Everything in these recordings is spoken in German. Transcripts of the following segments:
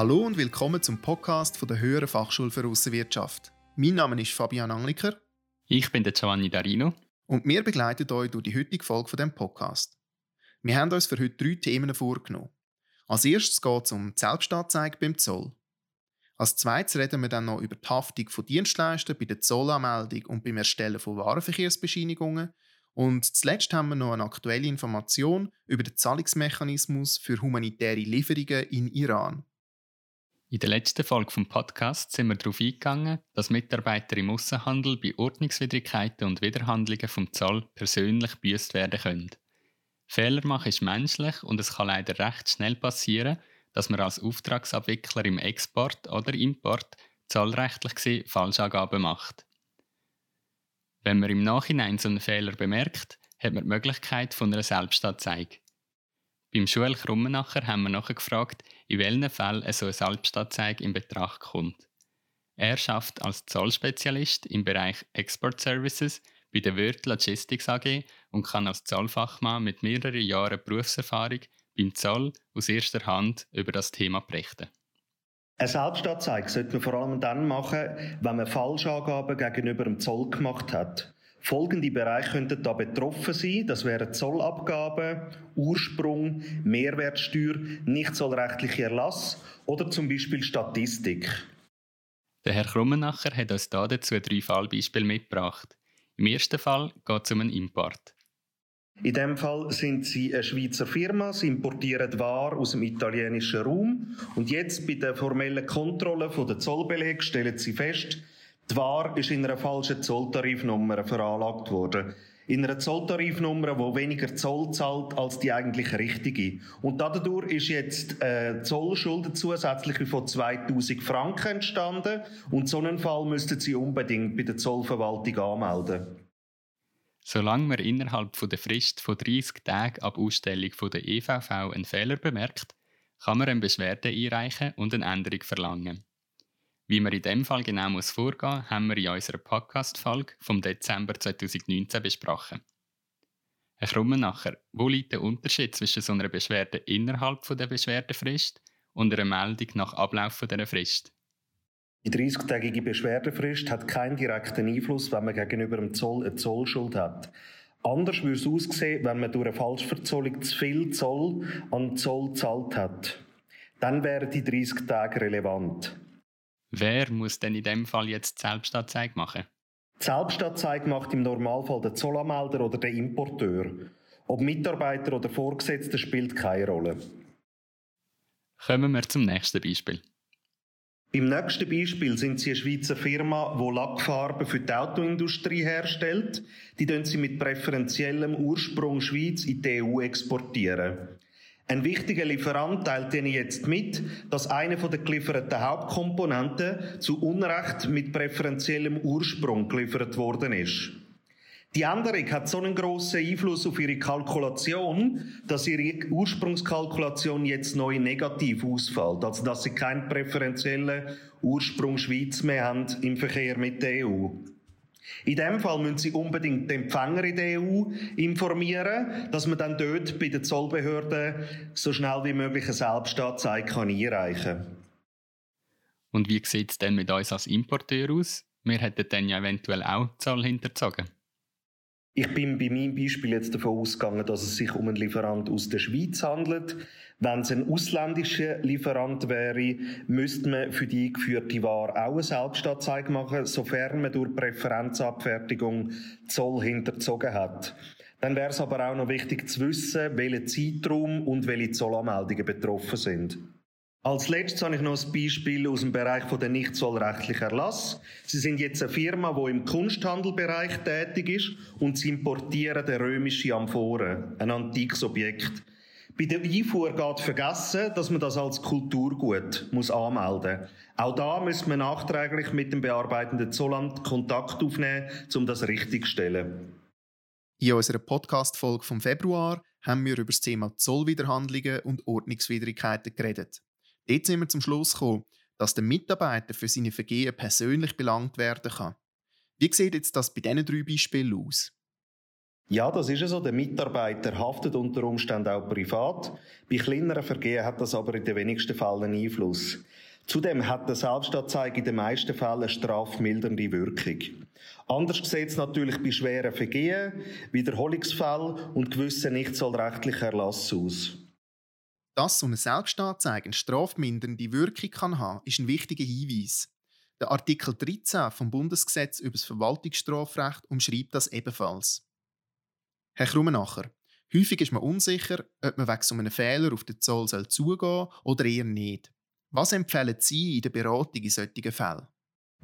Hallo und willkommen zum Podcast von der Höheren Fachschule für Aussenwirtschaft. Mein Name ist Fabian Angliker. Ich bin der Giovanni Darino. Und wir begleiten euch durch die heutige Folge von dem Podcast. Wir haben uns für heute drei Themen vorgenommen. Als erstes geht es um die Selbstanzeige beim Zoll. Als zweites reden wir dann noch über die Haftung von Dienstleistern bei der Zollanmeldung und beim Erstellen von Warenverkehrsbescheinigungen. Und zuletzt haben wir noch eine aktuelle Information über den Zahlungsmechanismus für humanitäre Lieferungen in Iran. In der letzten Folge vom Podcast sind wir darauf eingegangen, dass Mitarbeiter im Außenhandel bei Ordnungswidrigkeiten und Widerhandlungen vom Zoll persönlich büßt werden können. Fehler machen ist menschlich und es kann leider recht schnell passieren, dass man als Auftragsabwickler im Export oder Import zollrechtlich gesehen Falschangaben macht. Wenn man im Nachhinein so einen Fehler bemerkt, hat man die Möglichkeit von einer Selbstanzeige. Beim Joel Krummenacher haben wir nachgefragt, in welchen Fällen so eine Selbstanzeige in Betracht kommt. Er schafft als Zollspezialist im Bereich Export Services bei der Wörth Logistics AG und kann als Zollfachmann mit mehreren Jahren Berufserfahrung beim Zoll aus erster Hand über das Thema berichten. Eine Selbstanzeige sollte man vor allem dann machen, wenn man Falschangaben gegenüber dem Zoll gemacht hat. Folgende Bereiche könnten da betroffen sein. Das wären Zollabgaben, Ursprung, Mehrwertsteuer, nicht zollrechtlicher Erlass oder zum Beispiel Statistik. Der Herr Krummenacher hat uns dazu drei Fallbeispiele mitgebracht. Im ersten Fall geht es um einen Import. In dem Fall sind sie eine Schweizer Firma, sie importieren Ware aus dem italienischen Raum und jetzt bei der formellen Kontrolle der Zollbeleg stellen sie fest, die Ware ist in einer falschen Zolltarifnummer veranlagt worden. In einer Zolltarifnummer, wo weniger Zoll zahlt als die eigentlich richtige. Und dadurch ist jetzt äh, Zollschulden zusätzlich von 2000 Franken entstanden. Und so einen Fall müssten Sie unbedingt bei der Zollverwaltung anmelden. Solange man innerhalb der Frist von 30 Tagen ab Ausstellung der EVV einen Fehler bemerkt, kann man eine Beschwerde einreichen und eine Änderung verlangen. Wie man in dem Fall genau muss vorgehen muss, haben wir in unserer Podcast-Folge vom Dezember 2019 besprochen. Herr Krummenacher, wo liegt der Unterschied zwischen so einer Beschwerde innerhalb der Beschwerdefrist und einer Meldung nach Ablauf dieser Frist? Die 30-tägige Beschwerdefrist hat keinen direkten Einfluss, wenn man gegenüber dem Zoll eine Zollschuld hat. Anders würde es aussehen, wenn man durch eine Falschverzollung zu viel Zoll an Zoll gezahlt hat. Dann wären die 30 Tage relevant. Wer muss denn in dem Fall jetzt die Selbstanzeige machen? Die Selbstanzeige macht im Normalfall der Zollanmelder oder der Importeur. Ob Mitarbeiter oder Vorgesetzter spielt keine Rolle. Kommen wir zum nächsten Beispiel. Im nächsten Beispiel sind Sie eine Schweizer Firma, die Lackfarben für die Autoindustrie herstellt. Die Sie mit präferentiellem Ursprung Schweiz in die EU exportieren. Ein wichtiger Lieferant teilt Ihnen jetzt mit, dass eine von der gelieferten Hauptkomponenten zu Unrecht mit präferentiellem Ursprung geliefert worden ist. Die Änderung hat so einen grossen Einfluss auf Ihre Kalkulation, dass Ihre Ursprungskalkulation jetzt neu negativ ausfällt. Also, dass Sie keinen präferentiellen Ursprung Schweiz mehr haben im Verkehr mit der EU. In dem Fall müssen Sie unbedingt den Empfänger in der EU informieren, dass man dann dort bei den Zollbehörden so schnell wie möglich eine Selbstanzeige einreichen kann. Und wie sieht es denn mit uns als Importeur aus? Wir hätten dann ja eventuell auch Zoll hinterzogen. Ich bin bei meinem Beispiel jetzt davon ausgegangen, dass es sich um einen Lieferant aus der Schweiz handelt. Wenn es ein ausländischer Lieferant wäre, müsste man für die eingeführte Ware auch eine Selbstanzeige machen, sofern man durch Präferenzabfertigung Zoll hinterzogen hat. Dann wäre es aber auch noch wichtig zu wissen, welcher Zeitraum und welche Zollanmeldungen betroffen sind. Als letztes habe ich noch ein Beispiel aus dem Bereich der nicht zollrechtlichen Erlass. Sie sind jetzt eine Firma, die im Kunsthandelbereich tätig ist und sie importieren den römische Amphoren, ein antikes Objekt. Bei der Einfuhr geht vergessen, dass man das als Kulturgut muss anmelden muss. Auch da müssen wir nachträglich mit dem bearbeitenden Zollamt Kontakt aufnehmen, um das richtigzustellen. In unserer Podcast-Folge vom Februar haben wir über das Thema Zollwiderhandlungen und Ordnungswidrigkeiten geredet. Dort sind wir zum Schluss gekommen, dass der Mitarbeiter für seine Vergehen persönlich belangt werden kann. Wie sieht jetzt das bei diesen drei Beispielen aus? Ja, das ist so. Der Mitarbeiter haftet unter Umständen auch privat. Bei kleineren Vergehen hat das aber in den wenigsten Fällen Einfluss. Zudem hat der Selbstanzeige in den meisten Fällen eine strafmildernde Wirkung. Anders sieht es natürlich bei schweren Vergehen, Wiederholungsfällen und gewissen nicht zollrechtlichen Erlass aus. Dass so eine Selbstanzeige eine strafmindernde Wirkung kann haben, ist ein wichtiger Hinweis. Der Artikel 13 vom Bundesgesetz über das Verwaltungsstrafrecht umschreibt das ebenfalls. Herr Krummenacher, häufig ist man unsicher, ob man wegen so einem Fehler auf den Zoll zugehen soll oder eher nicht. Was empfehlen Sie in der Beratung in solchen Fällen?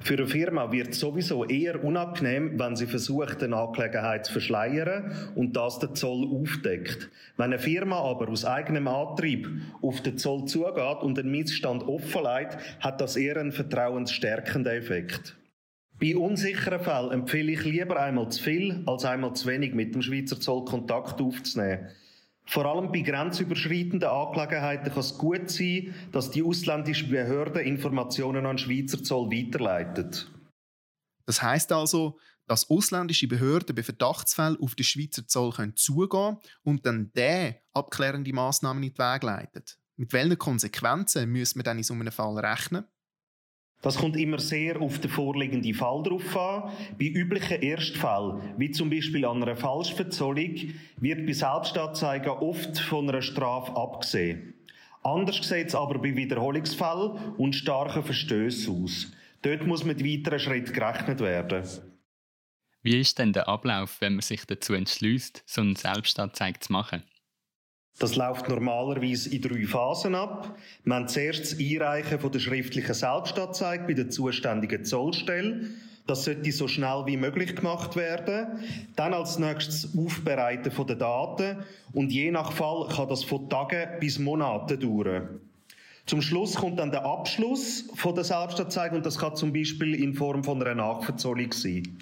Für eine Firma wird es sowieso eher unangenehm, wenn sie versucht, eine Angelegenheit zu verschleiern und das der Zoll aufdeckt. Wenn eine Firma aber aus eigenem Antrieb auf den Zoll zugeht und den Missstand offenlegt, hat das eher einen vertrauensstärkenden Effekt. Bei unsicheren Fällen empfehle ich lieber einmal zu viel als einmal zu wenig mit dem Schweizer Zoll Kontakt aufzunehmen. Vor allem bei grenzüberschreitenden Angelegenheiten kann es gut sein, dass die ausländische Behörde Informationen an den Schweizer Zoll weiterleitet. Das heißt also, dass ausländische Behörden bei Verdachtsfällen auf den Schweizer Zoll können zugehen und dann der abklärende Massnahmen in die Wege leitet. Mit welchen Konsequenzen müssen wir dann in so einem Fall rechnen? Das kommt immer sehr auf den vorliegenden Fall drauf an. Bei üblichen Erstfällen, wie zum Beispiel an einer Falschverzollung, wird bei Selbstanzeigen oft von einer Strafe abgesehen. Anders sieht es aber bei Wiederholungsfällen und starken Verstößen aus. Dort muss mit weiteren Schritten gerechnet werden. Wie ist denn der Ablauf, wenn man sich dazu entschließt, so eine Selbstanzeige zu machen? Das läuft normalerweise in drei Phasen ab. Wir haben zuerst das Einreichen von der schriftlichen Selbstanzeige bei der zuständigen Zollstelle. Das sollte so schnell wie möglich gemacht werden. Dann als nächstes Aufbereiten von den Daten. Und je nach Fall kann das von Tagen bis Monaten dauern. Zum Schluss kommt dann der Abschluss von der Selbstanzeige und das kann zum Beispiel in Form von einer Nachverzollung sein.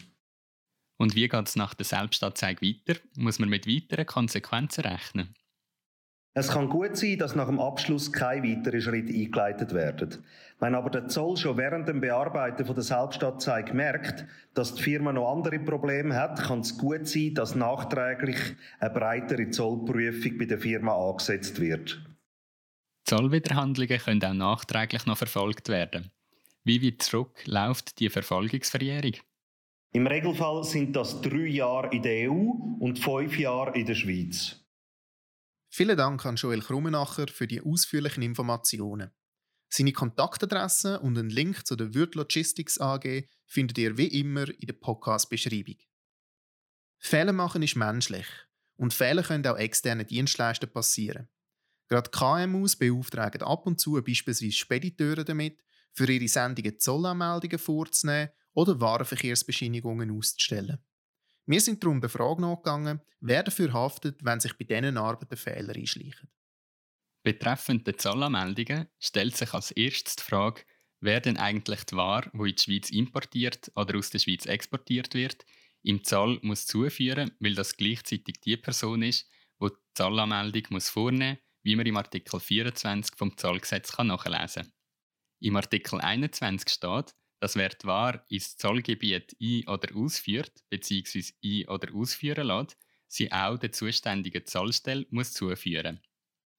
Und wie geht es nach der Selbstanzeige weiter? Muss man mit weiteren Konsequenzen rechnen? Es kann gut sein, dass nach dem Abschluss keine weiteren Schritte eingeleitet werden. Wenn aber der Zoll schon während dem Bearbeiten von der Selbstanzeige merkt, dass die Firma noch andere Probleme hat, kann es gut sein, dass nachträglich eine breitere Zollprüfung bei der Firma angesetzt wird. Zollwiderhandlungen können auch nachträglich noch verfolgt werden. Wie weit zurück läuft die Verfolgungsverjährung? Im Regelfall sind das drei Jahre in der EU und fünf Jahre in der Schweiz. Vielen Dank an Joel Krummenacher für die ausführlichen Informationen. Seine Kontaktadresse und einen Link zu der Wirt Logistics AG findet ihr wie immer in der Podcast-Beschreibung. Fehler machen ist menschlich und Fehler können auch externen Dienstleistern passieren. Gerade KMUs beauftragen ab und zu beispielsweise Spediteure damit, für ihre Sendungen Zollanmeldungen vorzunehmen oder Warenverkehrsbescheinigungen auszustellen. Wir sind darum der Frage wer dafür haftet, wenn sich bei diesen Arbeiten Fehler einschleichen. Betreffend der Zollanmeldungen stellt sich als erstes die Frage, wer denn eigentlich die Ware, die in die Schweiz importiert oder aus der Schweiz exportiert wird, im Zoll muss zuführen, weil das gleichzeitig die Person ist, die die Zollanmeldung muss vornehmen muss, wie man im Artikel 24 vom Zollgesetz nachlesen kann. Im Artikel 21 steht, dass wer die Ware ins Zollgebiet ein- oder ausführt bzw. ein- oder ausführen lässt, sie auch der zuständigen Zollstelle muss zuführen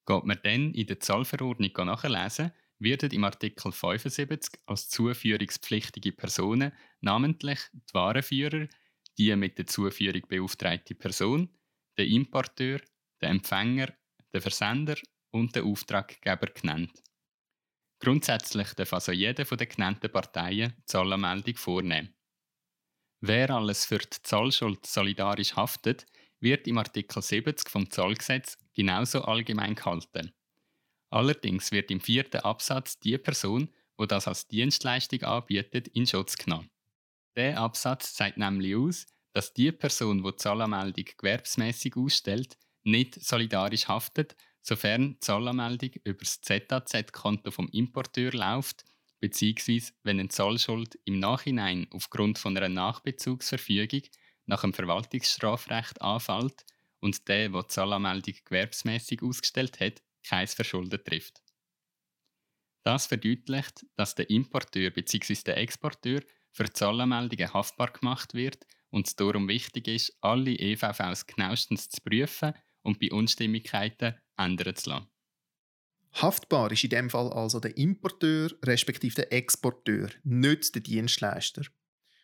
Geht man dann in der Zollverordnung nachlesen, werden im Artikel 75 als zuführungspflichtige Personen namentlich die Warenführer, die mit der Zuführung beauftragte Person, der Importeur, der Empfänger, der Versender und der Auftraggeber genannt. Grundsätzlich darf also jede von den genannten Parteien Zollanmeldung vornehmen. Wer alles für die Zollschuld solidarisch haftet, wird im Artikel 70 vom Zollgesetz genauso allgemein gehalten. Allerdings wird im vierten Absatz die Person, die das als Dienstleistung anbietet, in Schutz genommen. Der Absatz zeigt nämlich aus, dass die Person, die die Zollanmeldung gewerbsmäßig ausstellt, nicht solidarisch haftet, sofern die Zollanmeldung über das ZAZ-Konto vom Importeur läuft, bzw. wenn eine Zollschuld im Nachhinein aufgrund von einer Nachbezugsverfügung nach dem Verwaltungsstrafrecht anfällt und der, der die Zollanmeldung gewerbsmäßig ausgestellt hat, kein Verschulden trifft. Das verdeutlicht, dass der Importeur bzw. der Exporteur für Zollanmeldungen haftbar gemacht wird und es darum wichtig ist, alle EVVs genauestens zu prüfen und bei Unstimmigkeiten ändern zu lassen. Haftbar ist in dem Fall also der Importeur respektive der Exporteur, nicht der Dienstleister.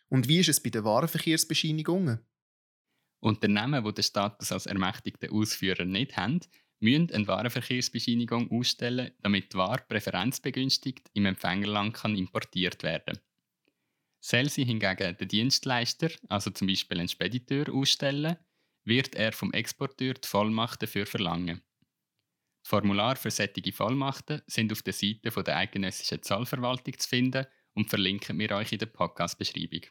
Und wie ist es bei den Warenverkehrsbescheinigungen? Unternehmen, die den Status als ermächtigter Ausführer nicht haben, müssen eine Warenverkehrsbescheinigung ausstellen, damit die Ware präferenzbegünstigt im Empfängerland kann importiert werden Soll sie hingegen den Dienstleister, also zum Beispiel einen Spediteur, ausstellen, wird er vom Exporteur die Vollmacht dafür verlangen. Die Formulare für solche Vollmachten sind auf der Seite der Eidgenössischen Zollverwaltung zu finden und verlinken wir euch in der Podcast-Beschreibung.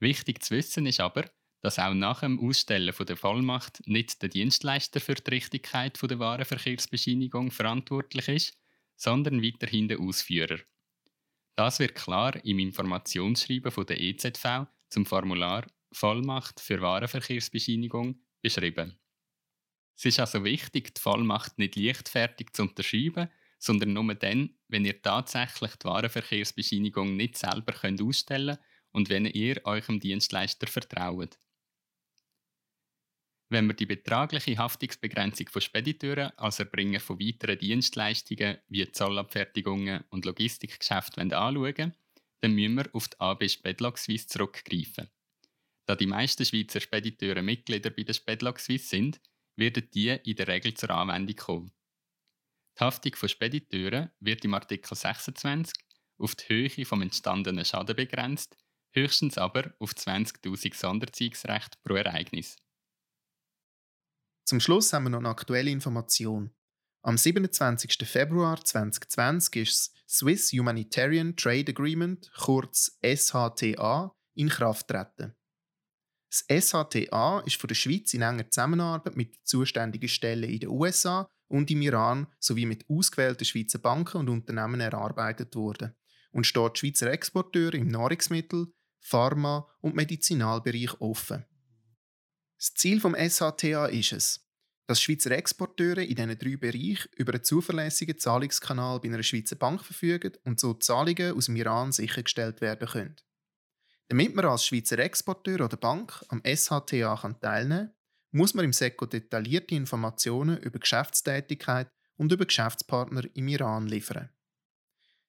Wichtig zu wissen ist aber, dass auch nach dem Ausstellen der Vollmacht nicht der Dienstleister für die Richtigkeit der Warenverkehrsbescheinigung verantwortlich ist, sondern weiterhin der Ausführer. Das wird klar im Informationsschreiben der EZV zum Formular Vollmacht für Warenverkehrsbescheinigung beschrieben. Es ist also wichtig, die Vollmacht nicht leichtfertig zu unterschreiben, sondern nur dann, wenn ihr tatsächlich die Warenverkehrsbescheinigung nicht selber könnt ausstellen und wenn ihr eurem Dienstleister vertraut. Wenn wir die betragliche Haftungsbegrenzung von Spediteuren als Erbringer von weiteren Dienstleistungen wie Zollabfertigungen und Logistikgeschäfte anschauen dann müssen wir auf die AB Spedlog Suisse zurückgreifen. Da die meisten Schweizer Spediteure Mitglieder bei der Spedlog Suisse sind, werden die in der Regel zur Anwendung kommen. Die Haftung von Spediteuren wird im Artikel 26 auf die Höhe des entstandenen Schaden begrenzt, höchstens aber auf 20.000 Sonderziehungsrechte pro Ereignis. Zum Schluss haben wir noch eine aktuelle Information. Am 27. Februar 2020 ist das Swiss Humanitarian Trade Agreement, kurz SHTA, in Kraft getreten. Das SHTA ist von der Schweiz in enger Zusammenarbeit mit zuständigen Stellen in den USA und im Iran sowie mit ausgewählten Schweizer Banken und Unternehmen erarbeitet worden und steht Schweizer Exporteure im Nahrungsmittel-, Pharma- und Medizinalbereich offen. Das Ziel vom SHTA ist es, dass Schweizer Exporteure in diesen drei Bereichen über einen zuverlässigen Zahlungskanal bei einer Schweizer Bank verfügen und so Zahlungen aus dem Iran sichergestellt werden können. Damit man als Schweizer Exporteur oder Bank am SHTA teilnehmen kann, muss man im SECO detaillierte Informationen über Geschäftstätigkeit und über Geschäftspartner im Iran liefern.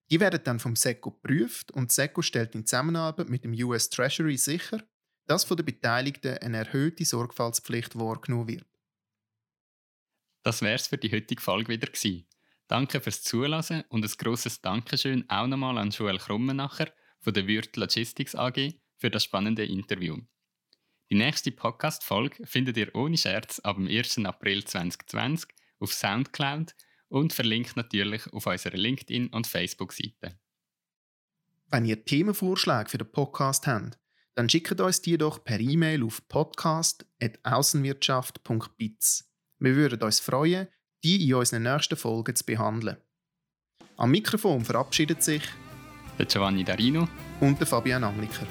Die werden dann vom SECO geprüft und SECO stellt in Zusammenarbeit mit dem US Treasury sicher, dass von den Beteiligten eine erhöhte Sorgfaltspflicht wahrgenommen wird. Das wär's für die heutige Folge wieder gewesen. Danke fürs Zuhören und ein grosses Dankeschön auch nochmal an Joel Krummenacher von der Würth Logistics AG für das spannende Interview. Die nächste Podcast-Folge findet ihr ohne Scherz ab dem 1. April 2020 auf Soundcloud und verlinkt natürlich auf unserer LinkedIn- und Facebook-Seite. Wenn ihr Themenvorschläge für den Podcast habt, dann schickt uns die doch per E-Mail auf podcast.aussenwirtschaft.biz. Wir würden uns freuen, die in unseren nächsten Folgen zu behandeln. Am Mikrofon verabschiedet sich der Giovanni Darino und der Fabian Angliker.